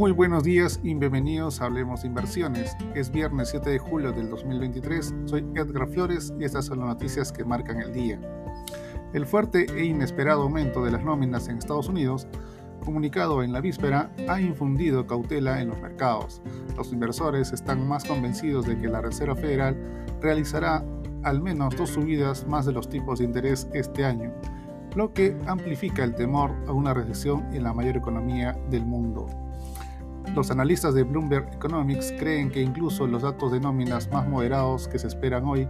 Muy buenos días y bienvenidos a Hablemos de Inversiones. Es viernes 7 de julio del 2023. Soy Edgar Flores y estas son las noticias que marcan el día. El fuerte e inesperado aumento de las nóminas en Estados Unidos, comunicado en la víspera, ha infundido cautela en los mercados. Los inversores están más convencidos de que la Reserva Federal realizará al menos dos subidas más de los tipos de interés este año, lo que amplifica el temor a una recesión en la mayor economía del mundo. Los analistas de Bloomberg Economics creen que incluso los datos de nóminas más moderados que se esperan hoy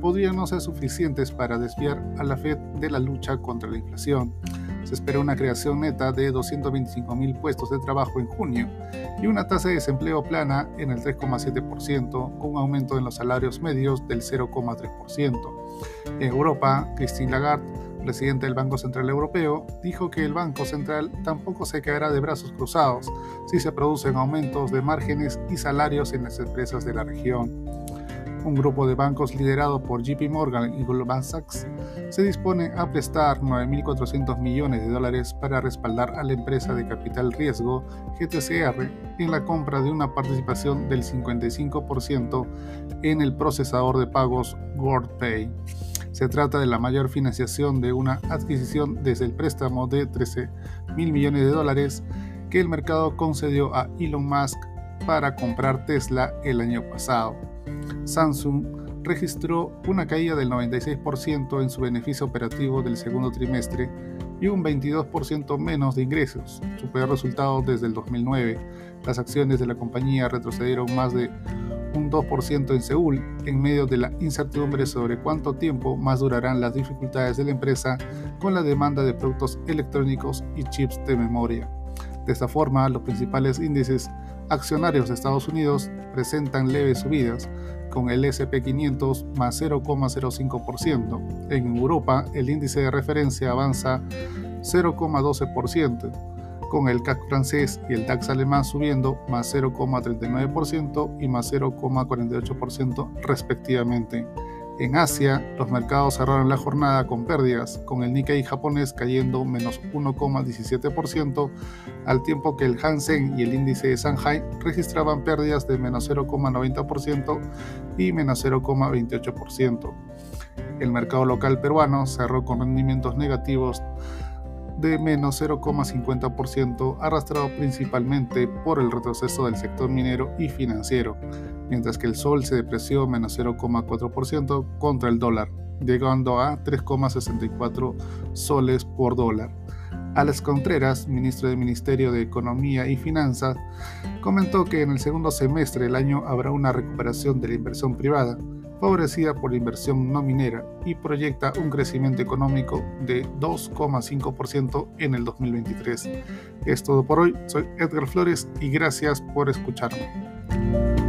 podrían no ser suficientes para desviar a la Fed de la lucha contra la inflación. Se espera una creación neta de 225.000 puestos de trabajo en junio y una tasa de desempleo plana en el 3,7%, con un aumento en los salarios medios del 0,3%. En Europa, Christine Lagarde presidente del Banco Central Europeo, dijo que el Banco Central tampoco se quedará de brazos cruzados si se producen aumentos de márgenes y salarios en las empresas de la región. Un grupo de bancos liderado por JP Morgan y Goldman Sachs se dispone a prestar 9.400 millones de dólares para respaldar a la empresa de capital riesgo GTCR en la compra de una participación del 55% en el procesador de pagos WorldPay. Se trata de la mayor financiación de una adquisición desde el préstamo de 13 mil millones de dólares que el mercado concedió a Elon Musk para comprar Tesla el año pasado. Samsung registró una caída del 96% en su beneficio operativo del segundo trimestre y un 22% menos de ingresos, su peor resultado desde el 2009. Las acciones de la compañía retrocedieron más de un 2% en Seúl, en medio de la incertidumbre sobre cuánto tiempo más durarán las dificultades de la empresa con la demanda de productos electrónicos y chips de memoria. De esta forma, los principales índices accionarios de Estados Unidos presentan leves subidas, con el SP500 más 0,05%. En Europa, el índice de referencia avanza 0,12% con el CAC francés y el DAX alemán subiendo más 0,39% y más 0,48% respectivamente. En Asia, los mercados cerraron la jornada con pérdidas, con el Nikkei japonés cayendo menos 1,17%, al tiempo que el Hansen y el índice de Shanghai registraban pérdidas de menos 0,90% y menos 0,28%. El mercado local peruano cerró con rendimientos negativos de menos 0,50%, arrastrado principalmente por el retroceso del sector minero y financiero, mientras que el sol se depreció menos 0,4% contra el dólar, llegando a 3,64 soles por dólar. Alex Contreras, ministro del Ministerio de Economía y Finanzas, comentó que en el segundo semestre del año habrá una recuperación de la inversión privada, favorecida por la inversión no minera y proyecta un crecimiento económico de 2,5% en el 2023. Es todo por hoy, soy Edgar Flores y gracias por escucharme.